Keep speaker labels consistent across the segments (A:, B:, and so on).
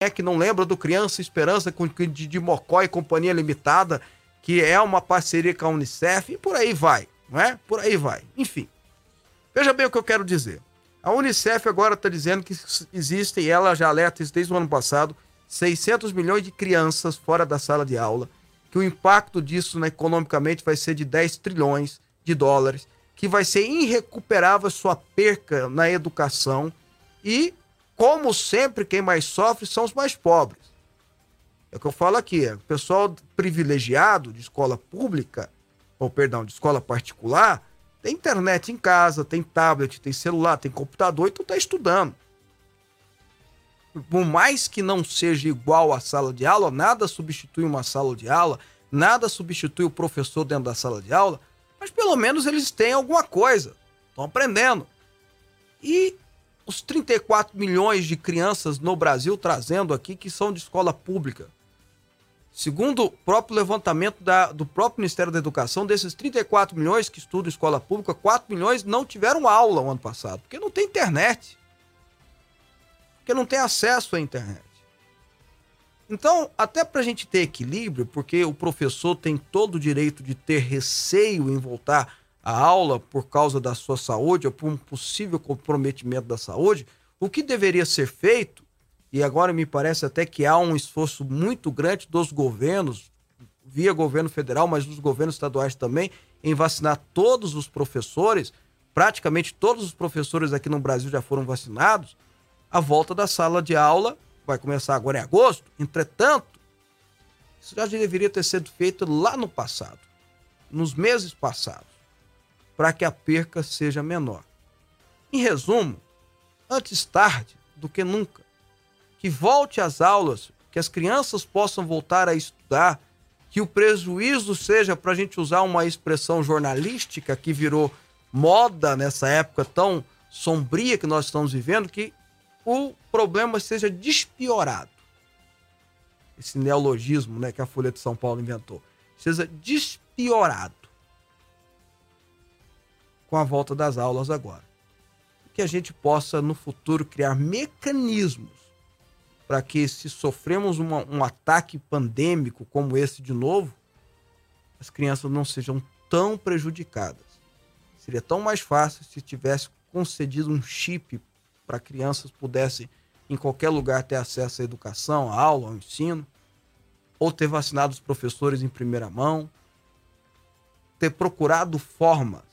A: é que não lembra do Criança Esperança com de, Mocó e Companhia Limitada, que é uma parceria com a Unicef, e por aí vai, não é? Por aí vai. Enfim. Veja bem o que eu quero dizer. A Unicef agora está dizendo que existem, ela já alerta desde o ano passado, 600 milhões de crianças fora da sala de aula, que o impacto disso né, economicamente vai ser de 10 trilhões de dólares, que vai ser irrecuperável sua perca na educação e como sempre, quem mais sofre são os mais pobres. É o que eu falo aqui, é, o pessoal privilegiado de escola pública, ou perdão, de escola particular, tem internet em casa, tem tablet, tem celular, tem computador e tu tá estudando. Por mais que não seja igual à sala de aula, nada substitui uma sala de aula, nada substitui o professor dentro da sala de aula, mas pelo menos eles têm alguma coisa, estão aprendendo. E os 34 milhões de crianças no Brasil trazendo aqui que são de escola pública. Segundo o próprio levantamento da, do próprio Ministério da Educação, desses 34 milhões que estudam escola pública, 4 milhões não tiveram aula o ano passado, porque não tem internet. Porque não tem acesso à internet. Então, até para a gente ter equilíbrio, porque o professor tem todo o direito de ter receio em voltar a aula por causa da sua saúde ou por um possível comprometimento da saúde, o que deveria ser feito, e agora me parece até que há um esforço muito grande dos governos, via governo federal, mas dos governos estaduais também, em vacinar todos os professores, praticamente todos os professores aqui no Brasil já foram vacinados, a volta da sala de aula vai começar agora em agosto. Entretanto, isso já deveria ter sido feito lá no passado, nos meses passados para que a perca seja menor. Em resumo, antes tarde do que nunca, que volte às aulas, que as crianças possam voltar a estudar, que o prejuízo seja, para a gente usar uma expressão jornalística que virou moda nessa época tão sombria que nós estamos vivendo, que o problema seja despiorado. Esse neologismo né, que a Folha de São Paulo inventou. Seja despiorado com a volta das aulas agora. Que a gente possa, no futuro, criar mecanismos para que, se sofremos uma, um ataque pandêmico como esse de novo, as crianças não sejam tão prejudicadas. Seria tão mais fácil se tivesse concedido um chip para crianças pudessem, em qualquer lugar, ter acesso à educação, à aula, ao ensino, ou ter vacinado os professores em primeira mão, ter procurado formas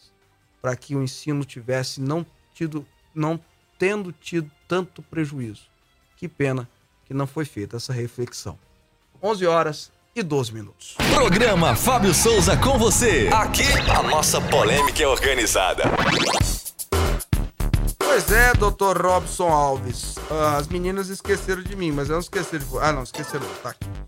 A: para que o ensino tivesse não tido, não tendo tido tanto prejuízo. Que pena que não foi feita essa reflexão. 11 horas e 12 minutos.
B: Programa Fábio Souza com você. Aqui a nossa polêmica é organizada.
A: Pois é, doutor Robson Alves. Ah, as meninas esqueceram de mim, mas eu não esqueci de. Ah, não, esqueceram. Tá aqui.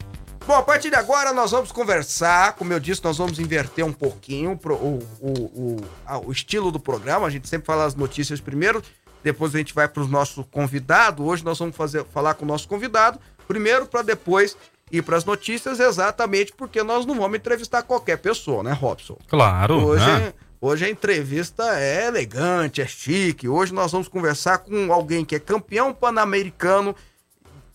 A: Bom, a partir de agora nós vamos conversar, como eu disse, nós vamos inverter um pouquinho o, o, o, o estilo do programa. A gente sempre fala as notícias primeiro, depois a gente vai para o nosso convidado. Hoje nós vamos fazer, falar com o nosso convidado, primeiro para depois ir para as notícias, exatamente porque nós não vamos entrevistar qualquer pessoa, né, Robson?
C: Claro.
A: Hoje,
C: né?
A: hoje a entrevista é elegante, é chique. Hoje nós vamos conversar com alguém que é campeão pan-americano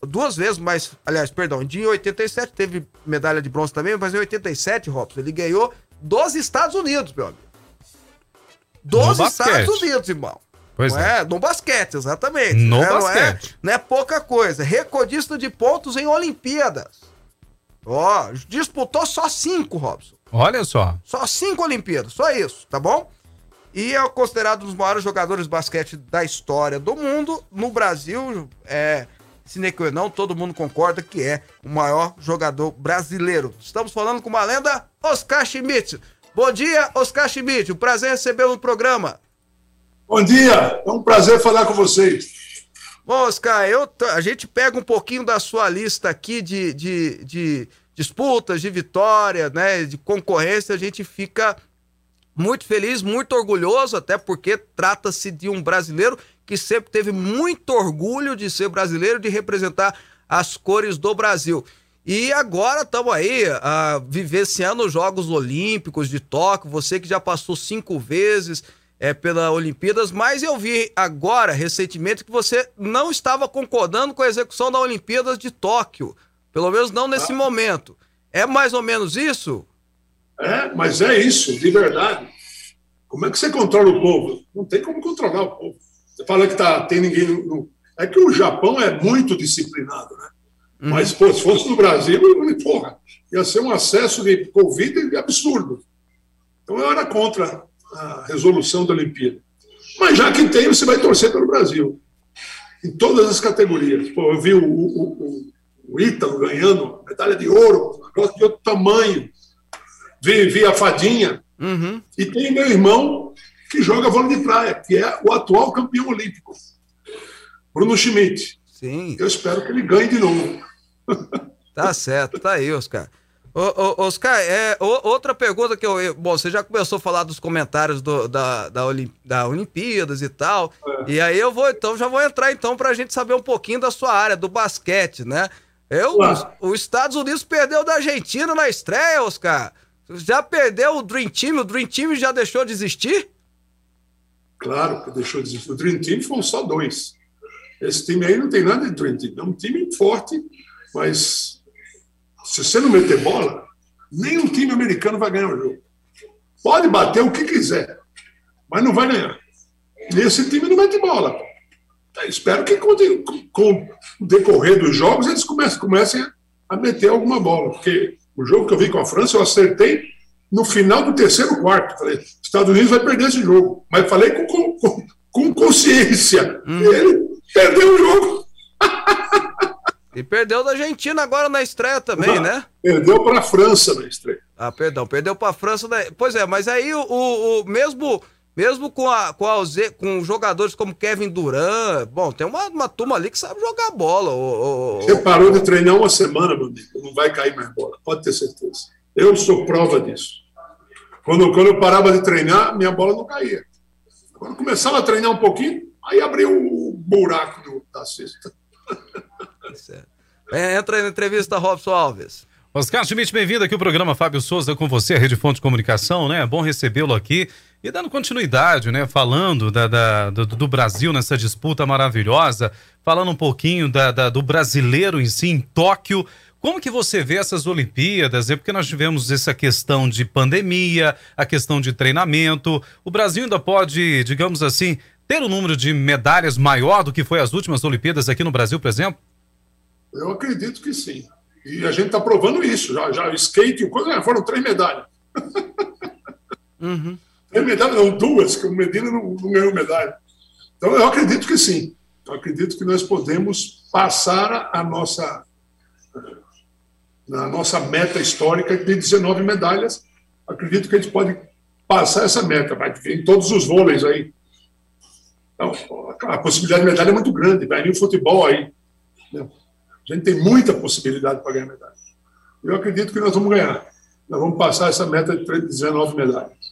A: duas vezes, mas, aliás, perdão, de 87 teve medalha de bronze também, mas em 87, Robson, ele ganhou dos Estados Unidos, meu amigo. Dos Estados Unidos, irmão.
C: Pois
A: não
C: é.
A: é. No basquete, exatamente.
C: No
A: né?
C: basquete.
A: Não é, não é pouca coisa. Recordista de pontos em Olimpíadas. Ó, disputou só cinco, Robson.
C: Olha só.
A: Só cinco Olimpíadas, só isso, tá bom? E é considerado um dos maiores jogadores de basquete da história do mundo. No Brasil, é, Cine não, todo mundo concorda que é o maior jogador brasileiro. Estamos falando com uma lenda, Oscar Schmidt. Bom dia, Oscar Schmidt. Um prazer recebê-lo no programa.
D: Bom dia, é um prazer falar com vocês.
A: Bom, Oscar, eu, a gente pega um pouquinho da sua lista aqui de, de, de disputas, de vitória, né, de concorrência, a gente fica muito feliz, muito orgulhoso, até porque trata-se de um brasileiro que sempre teve muito orgulho de ser brasileiro, de representar as cores do Brasil. E agora estamos aí uh, vivenciando os Jogos Olímpicos de Tóquio. Você que já passou cinco vezes, é, pela Olimpíadas, mas eu vi agora, recentemente, que você não estava concordando com a execução da Olimpíadas de Tóquio. Pelo menos não nesse ah. momento. É mais ou menos isso?
D: É, mas é isso, de verdade. Como é que você controla o povo? Não tem como controlar o povo. Você fala que tá, tem ninguém no. É que o Japão é muito disciplinado, né? Uhum. Mas, pô, se fosse no Brasil, porra, ia ser um acesso de Covid absurdo. Então eu era contra a resolução da Olimpíada. Mas já que tem, você vai torcer pelo Brasil. Em todas as categorias. Pô, eu vi o, o, o, o Ítalo ganhando medalha de ouro, negócio de outro tamanho. Vi, vi a Fadinha. Uhum. E tem meu irmão que joga vôlei de praia, que é o atual campeão olímpico, Bruno Schmidt. Sim. Eu espero que ele ganhe de novo.
A: Tá certo, tá aí, Oscar. Ô, ô, Oscar, é, outra pergunta que eu. Bom, você já começou a falar dos comentários do, da, da, Olim, da Olimpíadas e tal. É. E aí eu vou, então, já vou entrar então para a gente saber um pouquinho da sua área, do basquete, né? Eu, os, os, Estados Unidos perdeu da Argentina na estreia, Oscar. Já perdeu o Dream Team? O Dream Team já deixou de existir?
D: Claro que deixou de existir. O Dream Team foram só dois. Esse time aí não tem nada de Dream Team. É um time forte, mas se você não meter bola, nenhum time americano vai ganhar o jogo. Pode bater o que quiser, mas não vai ganhar. E esse time não mete bola. Então, espero que com, o decorrer dos jogos eles comecem, comecem a meter alguma bola. Porque o jogo que eu vi com a França, eu acertei no final do terceiro quarto. Falei, Estados Unidos vai perder esse jogo. Mas falei com, com, com consciência. Hum. Ele perdeu o jogo.
A: E perdeu da Argentina agora na estreia também, Não, né?
D: Perdeu para a França na estreia.
A: Ah, perdão, perdeu para a França. Na... Pois é, mas aí o, o, o, mesmo mesmo com a, com, a, com jogadores como Kevin Durant, bom, tem uma, uma turma ali que sabe jogar bola. O,
D: Você parou de treinar uma semana, meu amigo, não vai cair mais bola, pode ter certeza. Eu sou prova disso. Quando, quando eu parava de treinar, minha bola não caía. Quando começava a treinar um pouquinho, aí abriu o buraco do, da cesta.
A: Certo. É, entra aí na entrevista, Robson Alves.
C: Oscar Schmidt, bem-vindo aqui ao programa Fábio Souza com você, Rede Fonte de Comunicação, né? É bom recebê-lo aqui e dando continuidade, né? Falando da, da do, do, Brasil nessa disputa maravilhosa, falando um pouquinho da, da, do brasileiro em si, em Tóquio. Como que você vê essas Olimpíadas? É porque nós tivemos essa questão de pandemia, a questão de treinamento. O Brasil ainda pode, digamos assim, ter um número de medalhas maior do que foi as últimas Olimpíadas aqui no Brasil, por exemplo?
D: Eu acredito que sim. E a gente está provando isso. Já, já skate, coisa, foram três medalhas. Uhum. Três medalhas, não, duas, que o Medina não, não ganhou medalha. Então, eu acredito que sim. Eu acredito que nós podemos passar a nossa, a nossa meta histórica de 19 medalhas. Acredito que a gente pode passar essa meta. Vai em todos os vôleis aí. Então, a possibilidade de medalha é muito grande. Vai o futebol aí. Né? A gente tem muita possibilidade para ganhar medalha. Eu acredito que nós vamos ganhar. Nós vamos passar essa meta de 19 medalhas.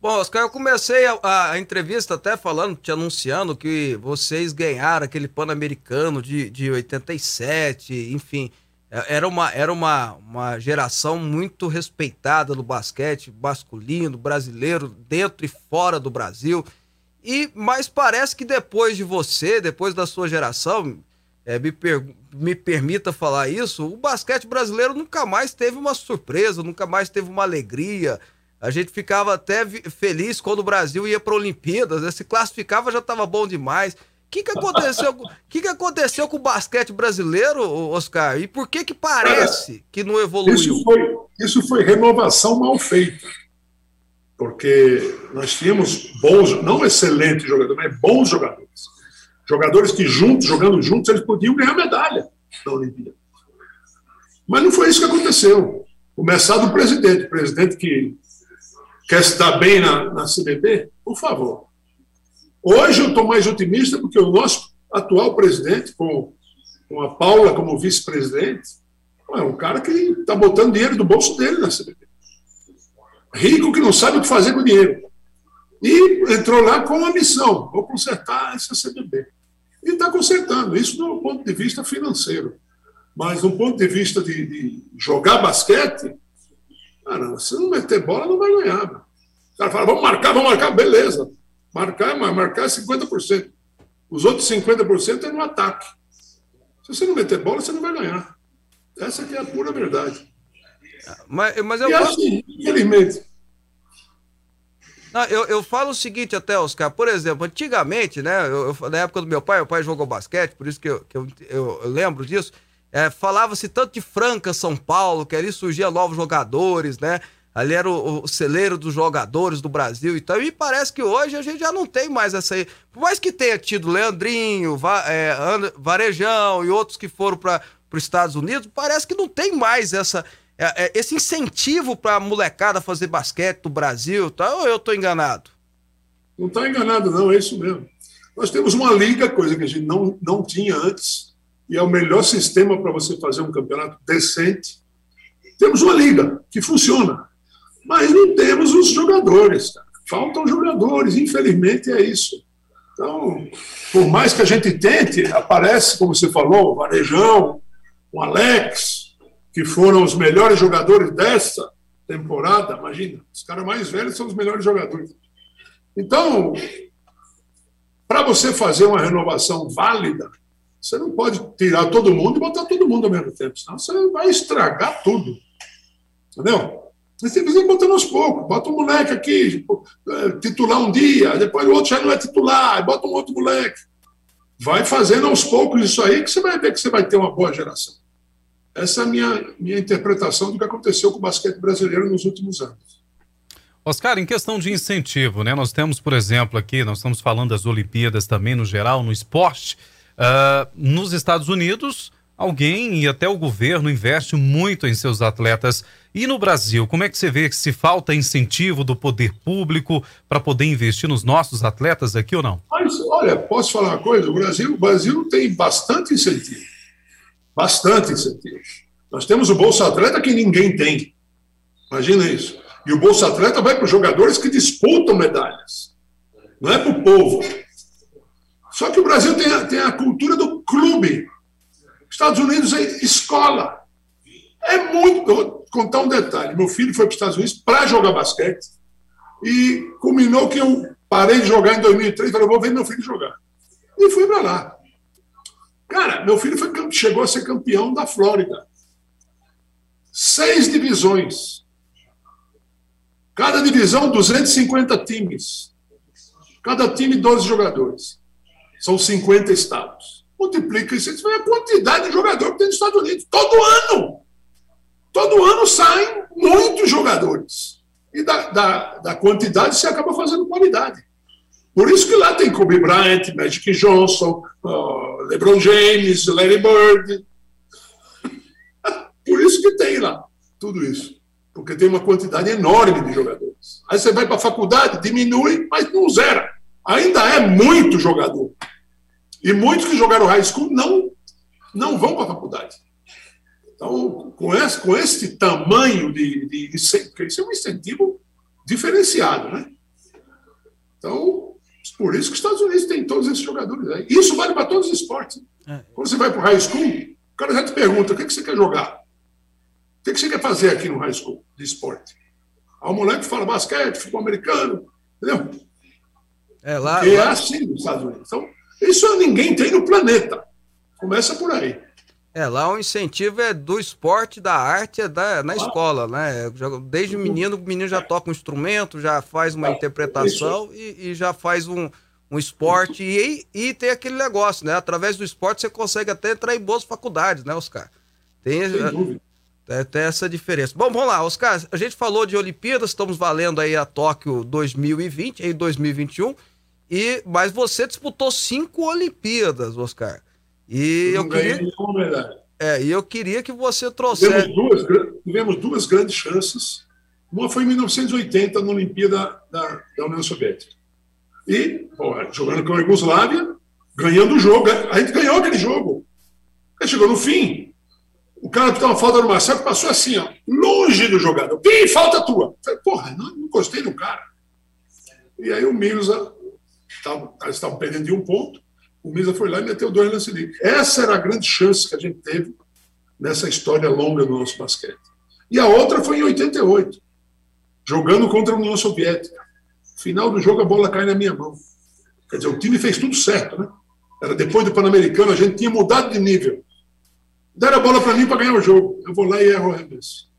A: Bom, Oscar, eu comecei a, a, entrevista até falando, te anunciando que vocês ganharam aquele Pan-Americano de, de 87, enfim. É, era uma, era uma, uma geração muito respeitada no basquete masculino, brasileiro, dentro e fora do Brasil. E Mas parece que depois de você, depois da sua geração, é, me, per, me permita falar isso, o basquete brasileiro nunca mais teve uma surpresa, nunca mais teve uma alegria. A gente ficava até feliz quando o Brasil ia para Olimpíadas, né? se classificava já estava bom demais. Que, que aconteceu? que, que aconteceu com o basquete brasileiro, Oscar? E por que que parece que não evoluiu?
D: Isso foi, isso foi renovação mal feita. Porque nós tínhamos bons, não excelentes jogadores, mas bons jogadores Jogadores que juntos, jogando juntos, eles podiam ganhar medalha na Olimpíada. Mas não foi isso que aconteceu. Começar do presidente, presidente que quer se dar bem na, na CBB, por favor. Hoje eu estou mais otimista porque o nosso atual presidente, com, com a Paula como vice-presidente, é um cara que está botando dinheiro do bolso dele na CBB. Rico que não sabe o que fazer com o dinheiro. E entrou lá com uma missão: vou consertar essa CBB. E está consertando, isso do ponto de vista financeiro. Mas do ponto de vista de, de jogar basquete, cara, se não meter bola, não vai ganhar. O cara fala, vamos marcar, vamos marcar, beleza. Marcar, marcar é 50%. Os outros 50% é no ataque. Se você não meter bola, você não vai ganhar. Essa aqui é a pura verdade.
A: Mas, mas eu
D: e assim, infelizmente.
A: Não, eu, eu falo o seguinte até, Oscar, por exemplo, antigamente, né, eu, eu, na época do meu pai, o pai jogou basquete, por isso que eu, que eu, eu, eu lembro disso, é, falava-se tanto de Franca, São Paulo, que ali surgia novos jogadores, né, ali era o, o, celeiro dos jogadores do Brasil e tal, e parece que hoje a gente já não tem mais essa aí, por mais que tenha tido Leandrinho, Va, é, Varejão e outros que foram para os Estados Unidos, parece que não tem mais essa é, é, esse incentivo para a molecada fazer basquete do Brasil, tá? ou eu estou enganado?
D: Não está enganado, não, é isso mesmo. Nós temos uma liga, coisa que a gente não, não tinha antes, e é o melhor sistema para você fazer um campeonato decente. Temos uma liga que funciona, mas não temos os jogadores. Faltam jogadores, infelizmente é isso. Então, por mais que a gente tente, aparece, como você falou, o Varejão, o Alex, que foram os melhores jogadores dessa temporada, imagina, os caras mais velhos são os melhores jogadores. Então, para você fazer uma renovação válida, você não pode tirar todo mundo e botar todo mundo ao mesmo tempo, senão você vai estragar tudo. Entendeu? Você ir botando aos poucos. Bota um moleque aqui, tipo, é, titular um dia, depois o outro já não é titular, bota um outro moleque. Vai fazendo aos poucos isso aí que você vai ver que você vai ter uma boa geração. Essa é a minha, minha interpretação do que aconteceu com o basquete brasileiro nos últimos anos.
C: Oscar, em questão de incentivo, né? Nós temos, por exemplo, aqui, nós estamos falando das Olimpíadas também, no geral, no esporte. Uh, nos Estados Unidos, alguém e até o governo investe muito em seus atletas. E no Brasil, como é que você vê que se falta incentivo do poder público para poder investir nos nossos atletas aqui ou não?
D: Mas, olha, posso falar uma coisa? O Brasil, o Brasil tem bastante incentivo bastante incentivos. Nós temos o Bolsa Atleta que ninguém tem. Imagina isso. E o Bolsa Atleta vai para os jogadores que disputam medalhas. Não é para o povo. Só que o Brasil tem a, tem a cultura do clube. Estados Unidos é escola. É muito. Vou contar um detalhe. Meu filho foi para os Estados Unidos para jogar basquete e culminou que eu parei de jogar em 2003 e falei, vou ver meu filho jogar. E fui para lá. Cara, meu filho foi, chegou a ser campeão da Flórida. Seis divisões. Cada divisão, 250 times. Cada time, 12 jogadores. São 50 estados. Multiplica isso, você vê a quantidade de jogador que tem nos Estados Unidos. Todo ano! Todo ano saem muitos jogadores. E da, da, da quantidade você acaba fazendo qualidade. Por isso que lá tem Kobe Bryant, Magic Johnson, uh, LeBron James, Larry Bird. Por isso que tem lá tudo isso. Porque tem uma quantidade enorme de jogadores. Aí você vai para a faculdade, diminui, mas não zera. Ainda é muito jogador. E muitos que jogaram high school não, não vão para a faculdade. Então, com esse, com esse tamanho de, de, de, Isso é um incentivo diferenciado, né? Então, por isso que os Estados Unidos tem todos esses jogadores aí. Isso vale para todos os esportes. É. Quando você vai para o high school, o cara já te pergunta: o que, que você quer jogar? O que, que você quer fazer aqui no high school de esporte? Aí o moleque fala basquete, futebol americano, entendeu?
A: É, lá,
D: lá... é assim nos Estados Unidos. Então, isso ninguém tem no planeta. Começa por aí.
A: É, lá o incentivo é do esporte, da arte, é da, na escola, né? Desde o menino, o menino já toca um instrumento, já faz uma ah, interpretação e, e, já faz um, um esporte. E, e tem aquele negócio, né? Através do esporte você consegue até entrar em boas faculdades, né, Oscar? Tem, é, tem essa diferença. Bom, vamos lá, Oscar. A gente falou de Olimpíadas, estamos valendo aí a Tóquio 2020, em 2021. E, mas você disputou cinco Olimpíadas, Oscar. E eu queria. É, e eu queria que você trouxesse.
D: Tivemos duas, tivemos duas grandes chances. Uma foi em 1980, na Olimpíada da, da União Soviética. E, pô, jogando com a Yugoslávia, ganhando o jogo. A gente ganhou aquele jogo. Aí chegou no fim, o cara que uma falta no Marcelo passou assim, ó, longe do jogador. Pim, falta tua. Falei, porra, não, não gostei do cara. E aí o Mirza, eles estavam perdendo de um ponto, o Misa foi lá e meteu dois lance livre. Essa era a grande chance que a gente teve nessa história longa do nosso basquete. E a outra foi em 88, jogando contra a União Soviética. Final do jogo, a bola cai na minha mão. Quer dizer, o time fez tudo certo, né? Era depois do Pan-Americano, a gente tinha mudado de nível. Deram a bola para mim para ganhar o jogo. Eu vou lá e erro o arremesso.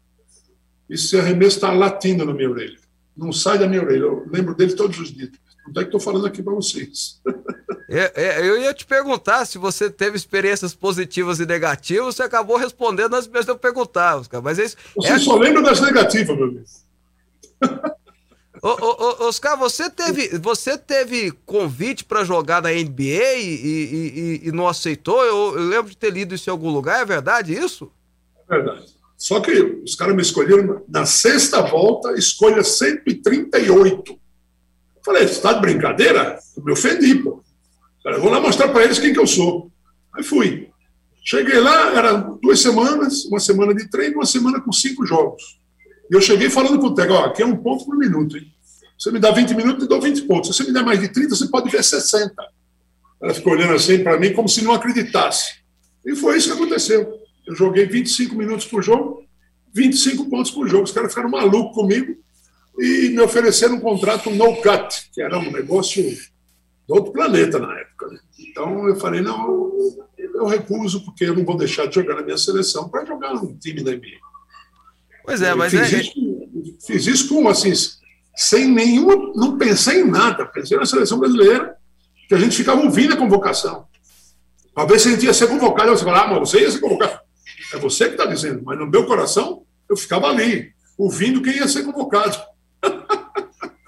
D: Esse arremesso está latindo na minha orelha. Não sai da minha orelha. Eu lembro dele todos os dias. Não é que estou falando aqui para vocês.
A: É, é, eu ia te perguntar se você teve experiências positivas e negativas, você acabou respondendo as mesmas que eu perguntava, Oscar. Mas é isso,
D: você
A: é...
D: só lembra das negativas, meu amigo.
A: Ô, ô, ô, Oscar, você teve, você teve convite para jogar na NBA e, e, e, e não aceitou? Eu, eu, lembro de ter lido isso em algum lugar, é verdade isso?
D: É verdade. Só que os caras me escolheram na sexta volta, escolha 138. Falei, você está de brincadeira? Eu me ofendi, pô. Falei, vou lá mostrar para eles quem que eu sou. Aí fui. Cheguei lá, era duas semanas, uma semana de treino, uma semana com cinco jogos. E eu cheguei falando para o Tego, ó, aqui é um ponto por minuto, hein? Você me dá 20 minutos, eu dou 20 pontos. Se você me der mais de 30, você pode ver 60. Ela ficou olhando assim para mim como se não acreditasse. E foi isso que aconteceu. Eu joguei 25 minutos por jogo, 25 pontos por jogo. Os caras ficaram malucos comigo e me ofereceram um contrato no cut, que era um negócio do outro planeta na época. Né? Então eu falei, não, eu recuso, porque eu não vou deixar de jogar na minha seleção para jogar num time da NBA.
A: Pois é, mas fiz,
D: é... Isso, fiz isso com, assim, sem nenhuma, não pensei em nada, pensei na seleção brasileira, que a gente ficava ouvindo a convocação. Para ver se a gente ia ser convocado. Você fala, ah, mas você ia ser convocado. É você que está dizendo, mas no meu coração eu ficava ali, ouvindo quem ia ser convocado.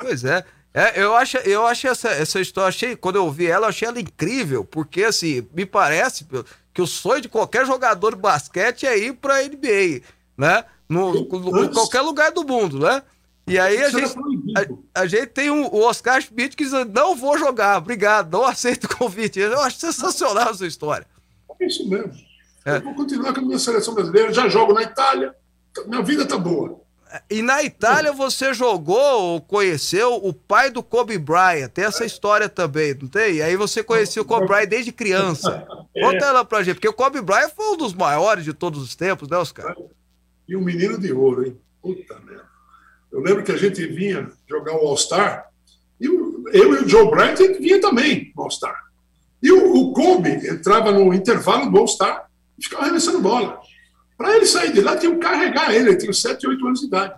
A: Pois é. É, eu acho, eu acho essa, essa história, achei, quando eu ouvi ela, eu achei ela incrível, porque assim, me parece que o sonho de qualquer jogador de basquete é ir para a NBA, né? No, no, em qualquer lugar do mundo, né? E aí a gente, a, a, gente tem um, o Oscar Schmidt que diz, não vou jogar, obrigado, não aceito o convite. Eu acho sensacional essa história.
D: É isso mesmo. É. Eu vou continuar com a minha seleção brasileira, já jogo na Itália, minha vida tá boa.
A: E na Itália você jogou ou conheceu o pai do Kobe Bryant. Tem essa história também, não tem? E aí você conheceu o Kobe Bryant desde criança. É. Conta ela pra gente, porque o Kobe Bryant foi um dos maiores de todos os tempos, né, Oscar?
D: E um menino de ouro, hein? Puta merda. Eu lembro que a gente vinha jogar o All-Star, e eu e o Joe Bryant vinha também no All-Star. E o, o Kobe entrava no intervalo do All-Star e ficava arremessando bola. Para ele sair de lá, tinha que carregar ele, ele tinha 7, 8 anos de idade.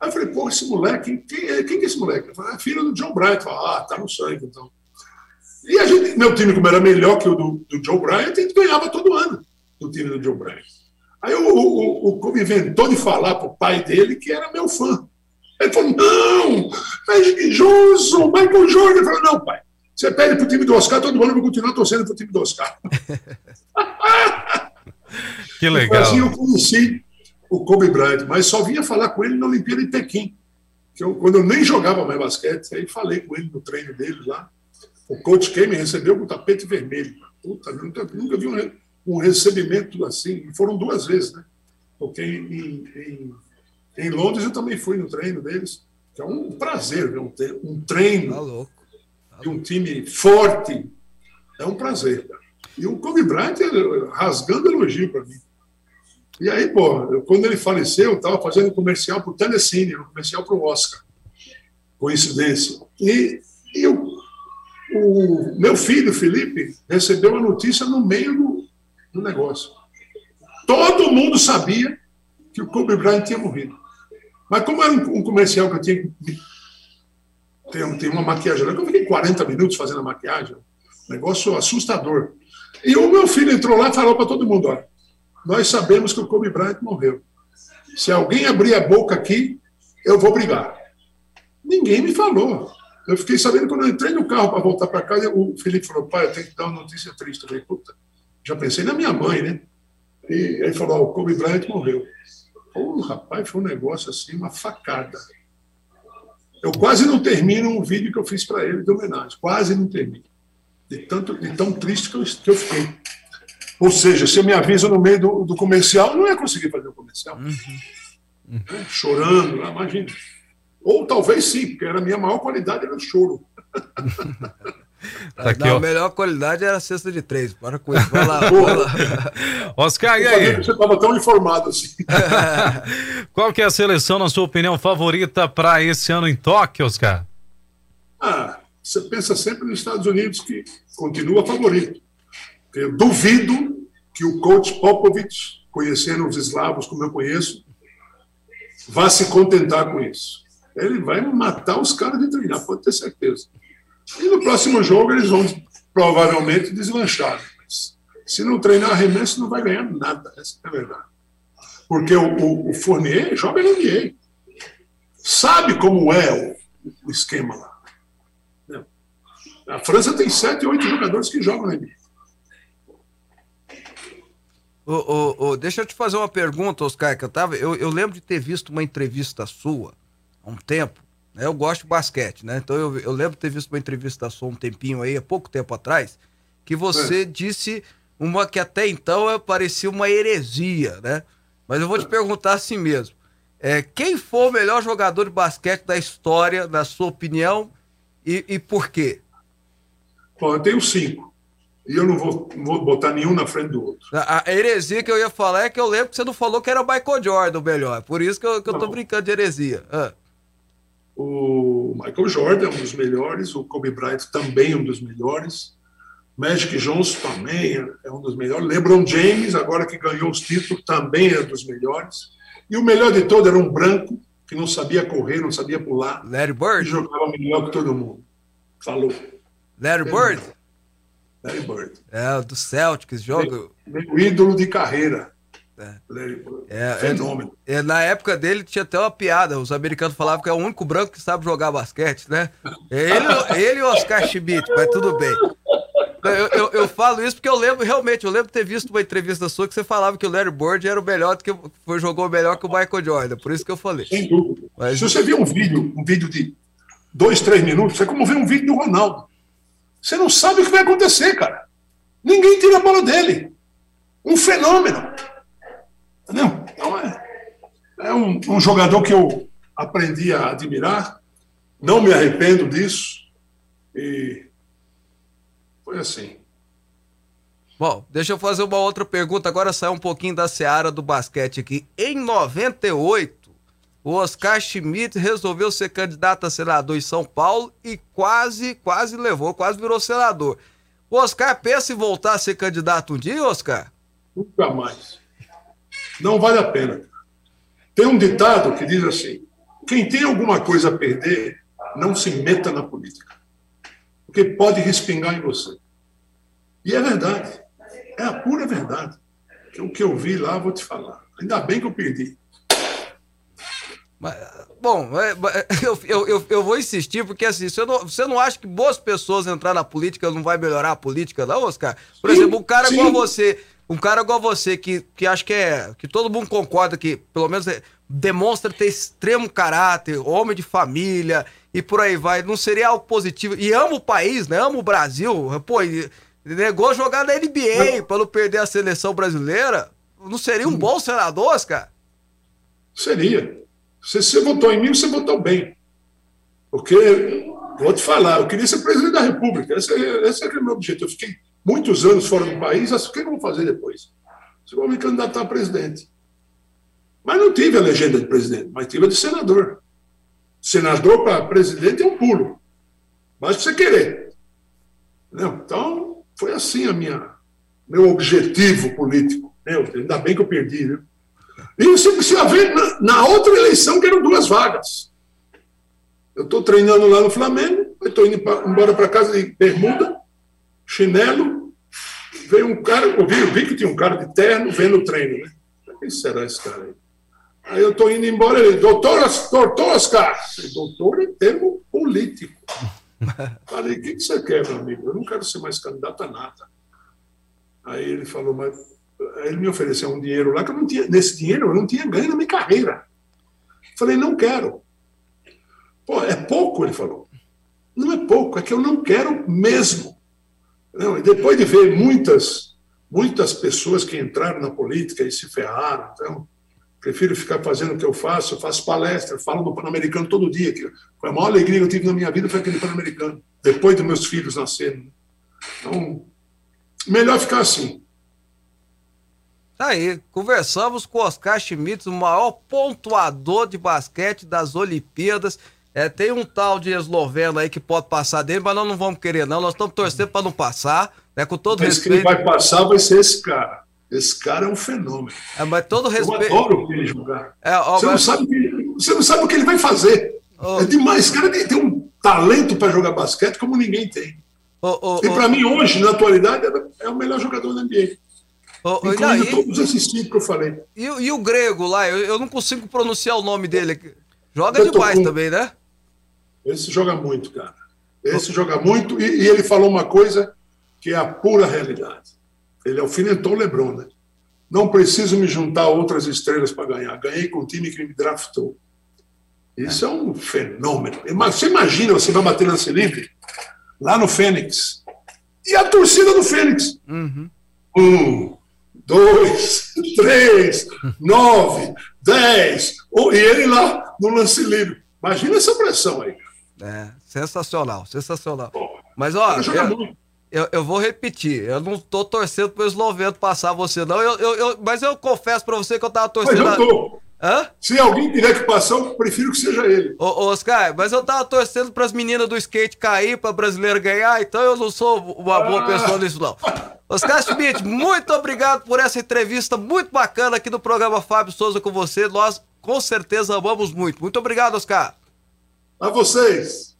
D: Aí eu falei, pô, esse moleque, quem, é, quem é esse moleque? Eu falei, é filho do John Bryant. falei, ah, tá no sangue, então. E a gente, meu time, como era melhor que o do, do Joe Bryant, a gente ganhava todo ano do time do Joe Bryant. Aí o, o, o Kobe inventou de falar pro pai dele que era meu fã. Ele falou, não, Magic Johnson, Michael Jordan. Eu falei, não, pai, você pede pro time do Oscar, todo mundo vai continuar torcendo pro time do Oscar.
C: Que legal.
D: Assim eu conheci o Kobe Bryant, mas só vinha falar com ele na Olimpíada de Pequim. Que eu, quando eu nem jogava mais basquete, aí falei com ele no treino dele lá. O coach Kay me recebeu com tapete vermelho. Puta, nunca, nunca vi um, um recebimento assim. Foram duas vezes, né? Porque em, em, em, Londres eu também fui no treino deles. Que é um prazer ver um, um treino
A: tá louco. Tá
D: de um time forte. É um prazer, cara. E o Kobe Bryant rasgando elogio para mim. E aí, pô, eu, quando ele faleceu, eu estava fazendo um comercial para o Telecine, um comercial para o Oscar. Coincidência. E, e eu, o meu filho, Felipe, recebeu a notícia no meio do, do negócio. Todo mundo sabia que o Kobe Bryant tinha morrido. Mas como era um, um comercial que eu tinha tem, tem uma maquiagem, eu fiquei 40 minutos fazendo a maquiagem, negócio assustador. E o meu filho entrou lá e falou para todo mundo: olha, nós sabemos que o Kobe Bryant morreu. Se alguém abrir a boca aqui, eu vou brigar. Ninguém me falou. Eu fiquei sabendo quando eu entrei no carro para voltar para casa, o Felipe falou: pai, eu tenho que dar uma notícia triste. Eu falei: puta, já pensei na minha mãe, né? E ele falou: o Kobe Bryant morreu. Pô, rapaz, foi um negócio assim, uma facada. Eu quase não termino um vídeo que eu fiz para ele de homenagem. Quase não termino de, tanto, de tão triste que eu, que eu fiquei. Ou seja, se eu me aviso no meio do, do comercial, eu não ia conseguir fazer o comercial. Uhum. É, chorando, imagina. Ou talvez sim, porque era a minha maior qualidade era o choro.
A: Tá aqui, não, a melhor qualidade era a cesta de três. Para com isso. Vai lá, vai lá.
C: Oscar, e aí?
D: Você estava tão informado assim.
C: Qual que é a seleção, na sua opinião, favorita para esse ano em Tóquio, Oscar?
D: Ah, você pensa sempre nos Estados Unidos, que continua favorito. Eu duvido que o coach Popovich, conhecendo os eslavos como eu conheço, vá se contentar com isso. Ele vai matar os caras de treinar, pode ter certeza. E no próximo jogo eles vão provavelmente deslanchar. Mas se não treinar arremesso, não vai ganhar nada. Essa é a verdade. Porque o, o, o Fournier joga NBA. Sabe como é o, o esquema lá. A França tem sete, oito jogadores que jogam na NBA.
A: Ô, ô, ô, deixa eu te fazer uma pergunta, Oscar, que eu tava. Eu, eu lembro de ter visto uma entrevista sua há um tempo. Né? Eu gosto de basquete, né? Então eu, eu lembro de ter visto uma entrevista sua um tempinho aí, há pouco tempo atrás, que você é. disse uma que até então parecia uma heresia, né? Mas eu vou te perguntar assim mesmo. É, quem foi o melhor jogador de basquete da história, na sua opinião, e, e por quê?
D: Bom, eu tenho cinco. E eu não vou, não vou botar nenhum na frente do outro.
A: A, a, heresia que eu ia falar é que eu lembro que você não falou que era o Michael Jordan o melhor. Por isso que eu, que eu tô brincando de heresia. Ah.
D: O Michael Jordan é um dos melhores, o Kobe Bryant também é um dos melhores. Magic Johnson também é, é um dos melhores. LeBron James, agora que ganhou os títulos, também é um dos melhores. E o melhor de todo era um branco que não sabia correr, não sabia pular.
A: Larry Bird?
D: E jogava melhor que todo mundo. Falou.
A: Larry Bird?
D: Larry Bird.
A: É, do Celtics, jogo.
D: Meu, ídolo de carreira.
A: É. Larry Bird. É, Fenômeno. É, na época dele tinha até uma piada. Os americanos falavam que é o único branco que sabe jogar basquete, né? Ele, ele e o Oscar Schmidt, mas tudo bem. Eu, eu, eu, falo isso porque eu lembro, realmente, eu lembro de ter visto uma entrevista sua que você falava que o Larry Bird era o melhor, que foi, jogou melhor que o Michael Jordan. Por isso que eu falei.
D: Sem dúvida. Mas... Se você viu um vídeo, um vídeo de dois, três minutos, é como ver um vídeo do Ronaldo. Você não sabe o que vai acontecer, cara. Ninguém tira a bola dele. Um fenômeno. Entendeu? Então é, é um, um jogador que eu aprendi a admirar. Não me arrependo disso. E foi assim.
A: Bom, deixa eu fazer uma outra pergunta. Agora sai um pouquinho da seara do basquete aqui. Em 98, o Oscar Schmidt resolveu ser candidato a senador em São Paulo e quase, quase levou, quase virou senador. O Oscar pensa em voltar a ser candidato um dia, Oscar?
D: Nunca mais. Não vale a pena. Tem um ditado que diz assim: quem tem alguma coisa a perder, não se meta na política. Porque pode respingar em você. E é verdade. É a pura verdade. O que eu vi lá, vou te falar. Ainda bem que eu perdi.
A: Bom, eu, eu, eu, eu, vou insistir, porque assim, você não, você não acha que boas pessoas entrar na política não vai melhorar a política, não, Oscar? Por sim, exemplo, um cara sim. igual você, um cara igual você, que, que acho que é. que todo mundo concorda que, pelo menos, é, demonstra ter extremo caráter, homem de família e por aí vai, não seria algo positivo. E ama o país, né? Ama o Brasil. Pô, e, negou jogar na NBA para não perder a seleção brasileira. Não seria um bom senador, Oscar?
D: Seria. Se você votou em mim, você votou bem. Porque, vou te falar, eu queria ser presidente da República. Esse, é, esse é o meu objetivo. Eu fiquei muitos anos fora do país, o que eu vou fazer depois? Eu vou me candidatar a presidente. Mas não tive a legenda de presidente, mas tive a de senador. Senador para presidente é um pulo. Mas você querer. Então, foi assim a minha meu objetivo político. Meu, ainda bem que eu perdi, viu? E você precisa ver na, na outra eleição que eram duas vagas. Eu estou treinando lá no Flamengo, estou indo pra, embora para casa de bermuda, chinelo. Veio um cara, eu vi, eu vi que tinha um cara de terno vendo o treino, né? Quem será esse cara aí? Aí eu estou indo embora, ele, doutor, doutor Oscar, doutor é termo político. Falei, o que, que você quer, meu amigo? Eu não quero ser mais candidato a nada. Aí ele falou, mas ele me ofereceu um dinheiro lá que eu não tinha, nesse dinheiro eu não tinha ganho na minha carreira. Falei, não quero. Pô, é pouco, ele falou. Não é pouco, é que eu não quero mesmo. Não, e depois de ver muitas, muitas pessoas que entraram na política e se ferraram, então, prefiro ficar fazendo o que eu faço, eu faço palestra, falo no Pan-Americano todo dia. Que foi a maior alegria que eu tive na minha vida foi aquele Pan-Americano, depois dos meus filhos nascerem. Então, melhor ficar assim.
A: Tá aí, conversamos com Oscar Schmitz, o maior pontuador de basquete das Olimpíadas. É, tem um tal de esloveno aí que pode passar dele, mas nós não vamos querer, não. Nós estamos torcendo para não passar, né? Com todo
D: Esse
A: respeito.
D: que ele vai passar vai ser esse cara. Esse cara é um fenômeno.
A: É, mas todo
D: Eu
A: respeito.
D: adoro ele jogar.
A: É, ó,
D: Você, não
A: mas-
D: sabe o que, você não sabe o que ele vai fazer. É demais. Esse cara tem, um talento para jogar basquete como ninguém tem. E para mim, hoje, na atualidade, é o melhor jogador da NBA.
A: Ô, não, e-
D: todos esses cinco que eu falei.
A: E, o- e o grego lá, eu, eu não consigo pronunciar o nome dele. Joga demais também, né?
D: Esse joga muito, cara. Esse joga muito. E, e ele falou uma coisa que é a pura realidade. Ele alfinetou o Lebron, né? Não preciso me juntar a outras estrelas para ganhar. Ganhei com o time que me draftou. Isso é um fenômeno. Você imagina, você vai bater lance livre lá no Fênix. E a torcida do Fênix.
A: Uhum.
D: Um, dois, três, nove, dez. Oh, E ele lá no lance livre. Imagina essa pressão aí.
A: É, sensacional, sensacional.
D: Pô,
A: Mas, ó,
D: joga
A: eu, eu, eu vou repetir. Eu não tô torcendo pro esloveno passar você, não. Eu, eu, eu- mas eu confesso pra você que eu tava
D: Mas
A: torcendo.
D: eu
A: a-
D: tô.
A: Hã?
D: Se alguém tiver que passar, eu prefiro que seja ele.
A: Ô, ô, Oscar, mas eu tava torcendo pras meninas do skate cair, pra brasileiro ganhar, então eu não sou uma boa
D: Ah.
A: pessoa nisso, não. Oscar Schmidt, muito obrigado por essa entrevista muito bacana aqui no programa Fábio Souza com você. Nós com certeza amamos muito. Muito obrigado, Oscar.
D: A vocês.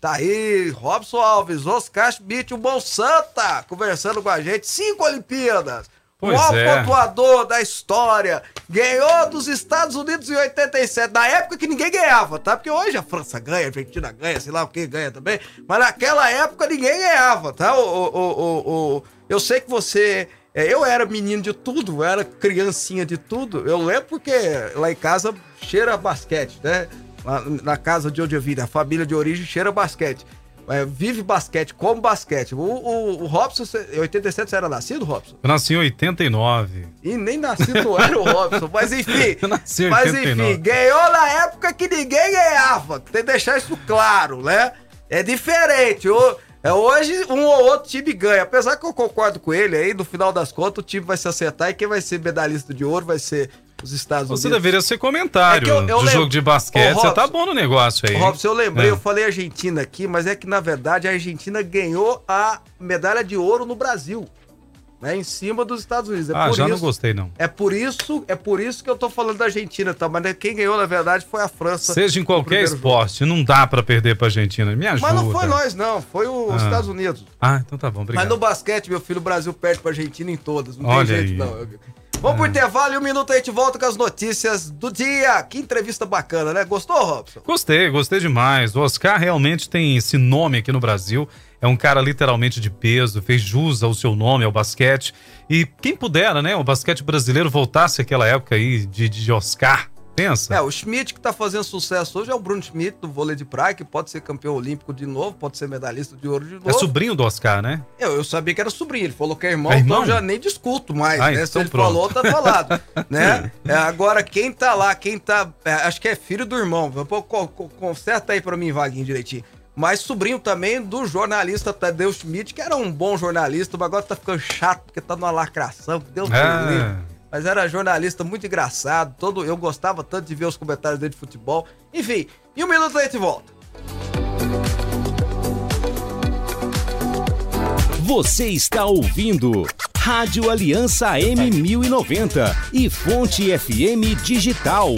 A: Tá aí, Robson Alves, Oscar Schmidt, o Bom Santa, conversando com a gente. Cinco Olimpíadas. O
C: Pois
A: maior
C: é.
A: pontuador da história. Ganhou dos Estados Unidos em 87. Na época que ninguém ganhava, tá? Porque hoje a França ganha, a Argentina ganha, sei lá o que ganha também. Mas naquela época ninguém ganhava, tá? O, o, o, o- o- eu sei que você. é, eu era menino de tudo, eu era criancinha de tudo. Eu lembro porque lá em casa cheira basquete, né? Lá na casa de onde eu vim, a família de origem cheira basquete. É, vive basquete, come basquete. O, o, o Robson, em 87 você era nascido, Robson?
C: Eu nasci em 89.
A: E nem nascido era o Robson, mas enfim.
C: Eu nasci em
A: mas
C: 89.
A: enfim, ganhou na época que ninguém ganhava. Tem que deixar isso claro, né? É diferente. O- é, hoje um ou outro time ganha. Apesar que eu concordo com ele aí, no final das contas, o time vai se acertar e quem vai ser medalhista de ouro vai ser os Estados
C: Você
A: Unidos.
C: deveria ser comentário
A: É eu- eu
C: de
A: lembro-
C: jogo de basquete.
A: Ô,
C: Você tá
A: Robson,
C: bom no negócio aí.
A: Robson, eu lembrei,
C: É.
A: eu falei Argentina aqui, mas é que na verdade a Argentina ganhou a medalha de ouro no Brasil. Né, em cima dos Estados Unidos. É
C: Ah, já
A: isso,
C: não gostei, não.
A: É por isso, é por isso que eu tô falando da Argentina, tá? Mas quem ganhou, na verdade, foi a França.
C: Seja em qualquer
A: primeiro jogo.
C: esporte, não dá pra perder pra Argentina. Me ajuda.
A: Mas não foi nós, não. Foi os
C: Ah.
A: Estados Unidos.
C: Ah, então tá bom, obrigado.
A: Mas no basquete, meu filho, o Brasil perde pra Argentina em todas. Não
C: Olha
A: tem jeito,
C: aí.
A: não. Vamos pro intervalo e um minuto a gente volta com as notícias do dia. Que entrevista bacana, né? Gostou, Robson?
C: Gostei, gostei demais. O Oscar realmente tem esse nome aqui no Brasil. É um cara literalmente de peso, fez jus ao seu nome, ao basquete. E quem pudera, né? O basquete brasileiro voltasse àquela época aí de, de Oscar. Pensa.
A: É, o Schmidt que tá fazendo sucesso hoje é o Bruno Schmidt, do vôlei de praia, que pode ser campeão olímpico de novo, pode ser medalhista de ouro de novo.
C: É sobrinho do Oscar, né?
A: Eu, eu sabia que era sobrinho, ele falou que é irmão,
C: É
A: então
C: irmão?
A: eu já nem discuto mais,
C: Ah,
A: né? Se
C: então
A: ele
C: pronto.
A: falou, tá falado, né? É, agora, quem tá lá, quem tá, é, acho que é filho do irmão, Pô, co- co- conserta aí pra mim, Vaguinho, direitinho. Mas sobrinho também do jornalista Tadeu Schmidt, que era um bom jornalista, mas agora tá ficando chato, porque tá numa lacração, Deus me livre. Mas era jornalista muito engraçado, todo, eu gostava tanto de ver os comentários dele de futebol. Enfim, e um minuto a gente volta.
E: Você está ouvindo Rádio Aliança M1090 e Fonte FM Digital.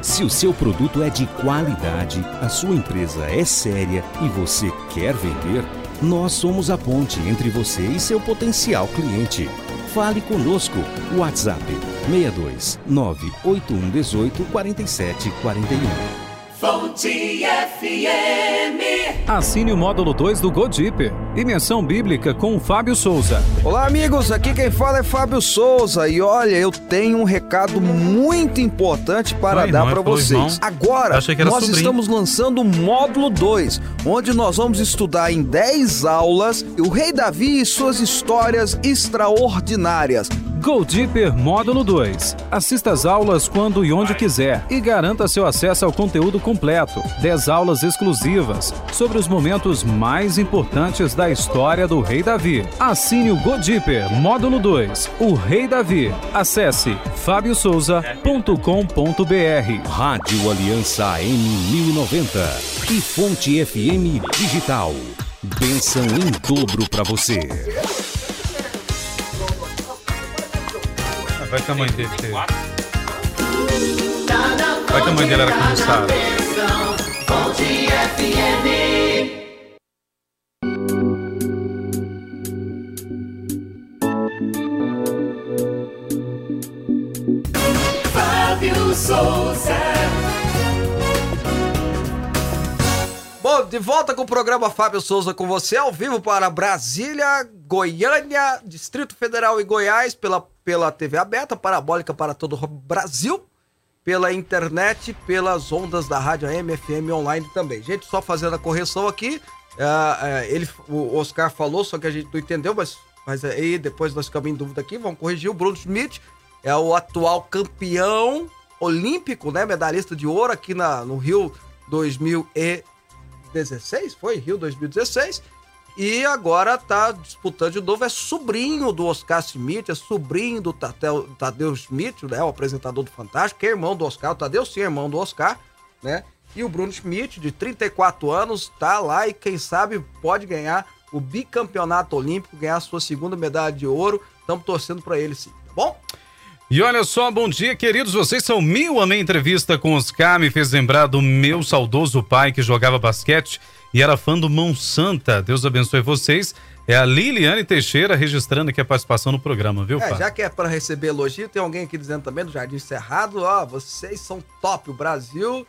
E: Se o seu produto é de qualidade, a sua empresa é séria e você quer vender, nós somos a ponte entre você e seu potencial cliente. Fale conosco. WhatsApp 62 981 18 47 41.
F: Assine o módulo 2 do Godip. Imersão Bíblica com Fábio Souza.
G: Olá, amigos. Aqui quem fala é Fábio Souza. E olha, eu tenho um recado muito importante para
C: Ai,
G: dar
C: é
G: para vocês.
C: irmão.
G: Agora, nós
C: sobrinho.
G: estamos lançando o módulo 2, onde nós vamos estudar em 10 aulas o Rei Davi e suas histórias extraordinárias.
F: Go Deeper Módulo 2. Assista às aulas quando e onde quiser e garanta seu acesso ao conteúdo completo. 10 aulas exclusivas sobre os momentos mais importantes da história do Rei Davi. Assine o Go Deeper Módulo 2. O Rei Davi. Acesse fabiosouza.com.br.
E: Rádio Aliança AM 1090 e Fonte FM Digital. Benção em dobro para você.
C: Vai que a mãe dele teve. Vai que a mãe dele era cansada.
H: Fábio Souza.
A: Bom, de volta com o programa Fábio Souza com você, ao vivo para Brasília, Goiânia, Distrito Federal e Goiás, pela, pela TV aberta, parabólica para todo o Brasil, pela internet, pelas ondas da rádio AM, FM online também. Gente, só fazendo a correção aqui, ah, ah, ele, o Oscar falou, só que a gente não entendeu, mas, mas aí depois nós ficamos em dúvida aqui, vamos corrigir. O Bruno Schmidt é o atual campeão olímpico, né, medalhista de ouro aqui na, no Rio 2016, foi Rio 2016. E agora tá disputando de novo, é sobrinho do Oscar Schmidt, é sobrinho do Tadeu, Tadeu Schmidt, né, o apresentador do Fantástico, que é irmão do Oscar, o Tadeu sim é irmão do Oscar, né? E o Bruno Schmidt, de 34 anos, tá lá e quem sabe pode ganhar o bicampeonato olímpico, ganhar a sua segunda medalha de ouro. Estamos torcendo para ele sim, tá bom?
C: E olha só, bom dia, queridos. Vocês são mil. A minha entrevista com Oscar me fez lembrar do meu saudoso pai que jogava basquete e era fã do Mão Santa. Deus abençoe vocês. É a Liliane Teixeira registrando aqui a participação no programa, viu,
A: É, já que é para receber elogio, tem alguém aqui dizendo também do Jardim Cerrado, ó, vocês são top, o Brasil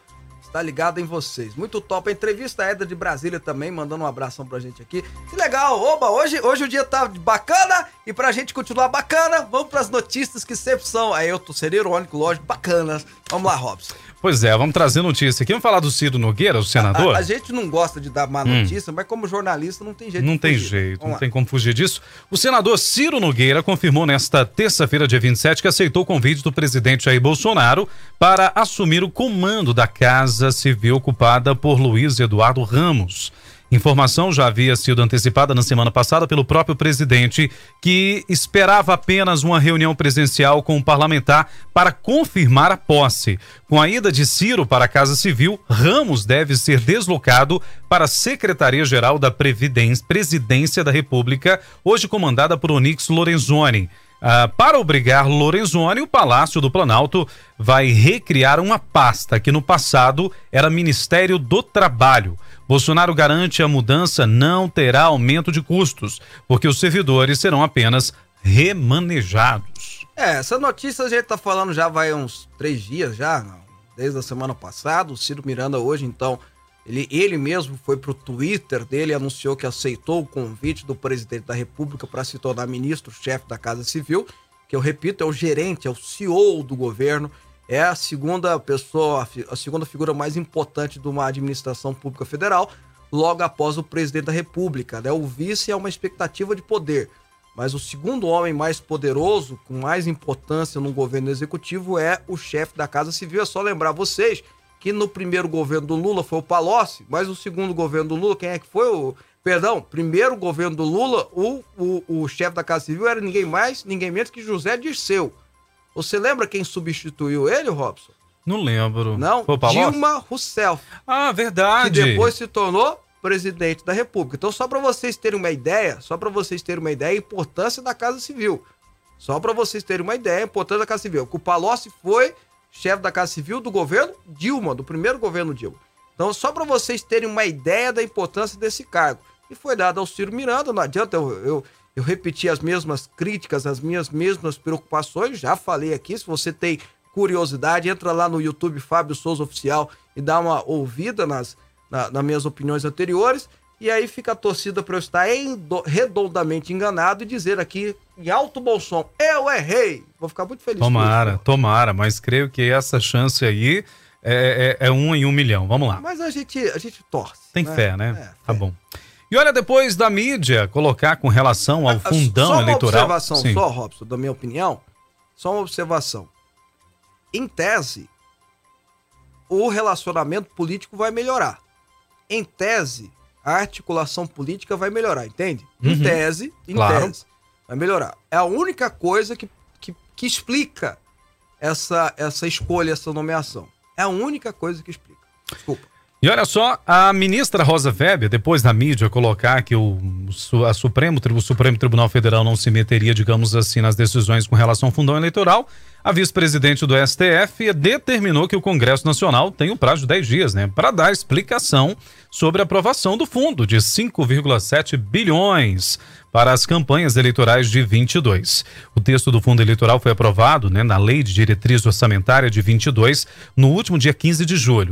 A: está ligado em vocês. Muito top. A entrevista é da de Brasília também, mandando um abração pra gente aqui. Que legal, oba, hoje, hoje o dia tá bacana e pra gente continuar bacana, vamos pras notícias que sempre são, aí eu tô sendo irônico, lógico, bacanas. Vamos lá, Robson.
C: Pois é, vamos trazer notícia aqui. Vamos falar do Ciro Nogueira, o senador?
A: A, a gente não gosta de dar má notícia, mas como jornalista não tem jeito
C: Não tem
A: fugir.
C: jeito,
A: Vamos
C: não
A: lá.
C: tem como fugir disso. O senador Ciro Nogueira confirmou nesta terça-feira, dia 27, que aceitou o convite do presidente Jair Bolsonaro para assumir o comando da Casa Civil ocupada por Luiz Eduardo Ramos. Informação já havia sido antecipada na semana passada pelo próprio presidente, que esperava apenas uma reunião presencial com o parlamentar para confirmar a posse. Com a ida de Ciro para a Casa Civil, Ramos deve ser deslocado para a Secretaria-Geral da Previdência, Presidência da República, hoje comandada por Onix Lorenzoni. Ah, para obrigar Lorenzoni, o Palácio do Planalto vai recriar uma pasta que no passado era Ministério do Trabalho. Bolsonaro garante a mudança não terá aumento de custos, porque os servidores serão apenas remanejados.
A: É, essa notícia a gente tá falando já vai uns três dias já, desde a semana passada. O Ciro Miranda hoje, então, ele, ele mesmo foi pro Twitter dele anunciou que aceitou o convite do presidente da República para se tornar ministro-chefe da Casa Civil, que eu repito, é o gerente, é o CEO do governo, é a segunda pessoa, a segunda figura mais importante de uma administração pública federal, logo após o presidente da República. Né? O vice é uma expectativa de poder. Mas o segundo homem mais poderoso, com mais importância no governo executivo, é o chefe da Casa Civil. É só lembrar vocês que no primeiro governo do Lula foi o Palocci, mas o segundo governo do Lula, quem é que foi? O, perdão, primeiro governo do Lula, o, o, o chefe da Casa Civil era ninguém mais, ninguém menos que José Dirceu. Você lembra quem substituiu ele, Robson?
C: Não lembro.
A: Não,
C: Foi o Palocci?
A: Dilma Rousseff
C: Ah,
A: que
C: verdade.
A: depois se tornou presidente da República. Então, só para vocês terem uma ideia, só para vocês terem uma ideia, a importância da Casa Civil. Só para vocês terem uma ideia, a importância da Casa Civil. Que o Palocci foi chefe da Casa Civil do governo Dilma, do primeiro governo Dilma. Então, só para vocês terem uma ideia da importância desse cargo. E foi dado ao Ciro Miranda, não adianta eu, eu, eu repetir as mesmas críticas, as minhas mesmas preocupações, já falei aqui, se você tem curiosidade, entra lá no YouTube Fábio Souza Oficial e dá uma ouvida nas, na- nas minhas opiniões anteriores. E aí fica a torcida para eu estar redondamente enganado e dizer aqui em alto bom som, eu errei. Vou ficar muito feliz
C: Tomara,
A: com isso.
C: tomara, mas creio que essa chance aí é, é, é um em um milhão. Vamos lá.
A: Mas a gente, a gente torce.
C: Tem fé, né?
A: É,
C: Tá
A: fé.
C: bom. E olha, depois da mídia colocar com relação ao
A: Ah,
C: fundão
A: só uma
C: eleitoral.
A: observação
C: Sim.
A: só, Robson, da minha opinião. só uma observação. Em tese, o relacionamento político vai melhorar. Em tese, a articulação política vai melhorar, entende? Em
C: Uhum.
A: tese, em
C: Claro.
A: tese, vai melhorar. É a única coisa que, que, que explica essa, essa escolha, essa nomeação. É a única coisa que explica. Desculpa.
C: E olha só, a ministra Rosa Weber, depois da mídia colocar que o, a Supremo, o Supremo Tribunal Federal não se meteria, digamos assim, nas decisões com relação ao fundão eleitoral, a vice-presidente do STF determinou que o Congresso Nacional tem um prazo de 10 dias, né, para dar explicação sobre a aprovação do fundo de 5,7 bilhões para as campanhas eleitorais de 22. O texto do fundo eleitoral foi aprovado, né, na Lei de Diretriz Orçamentária de 22 no último dia 15 de julho.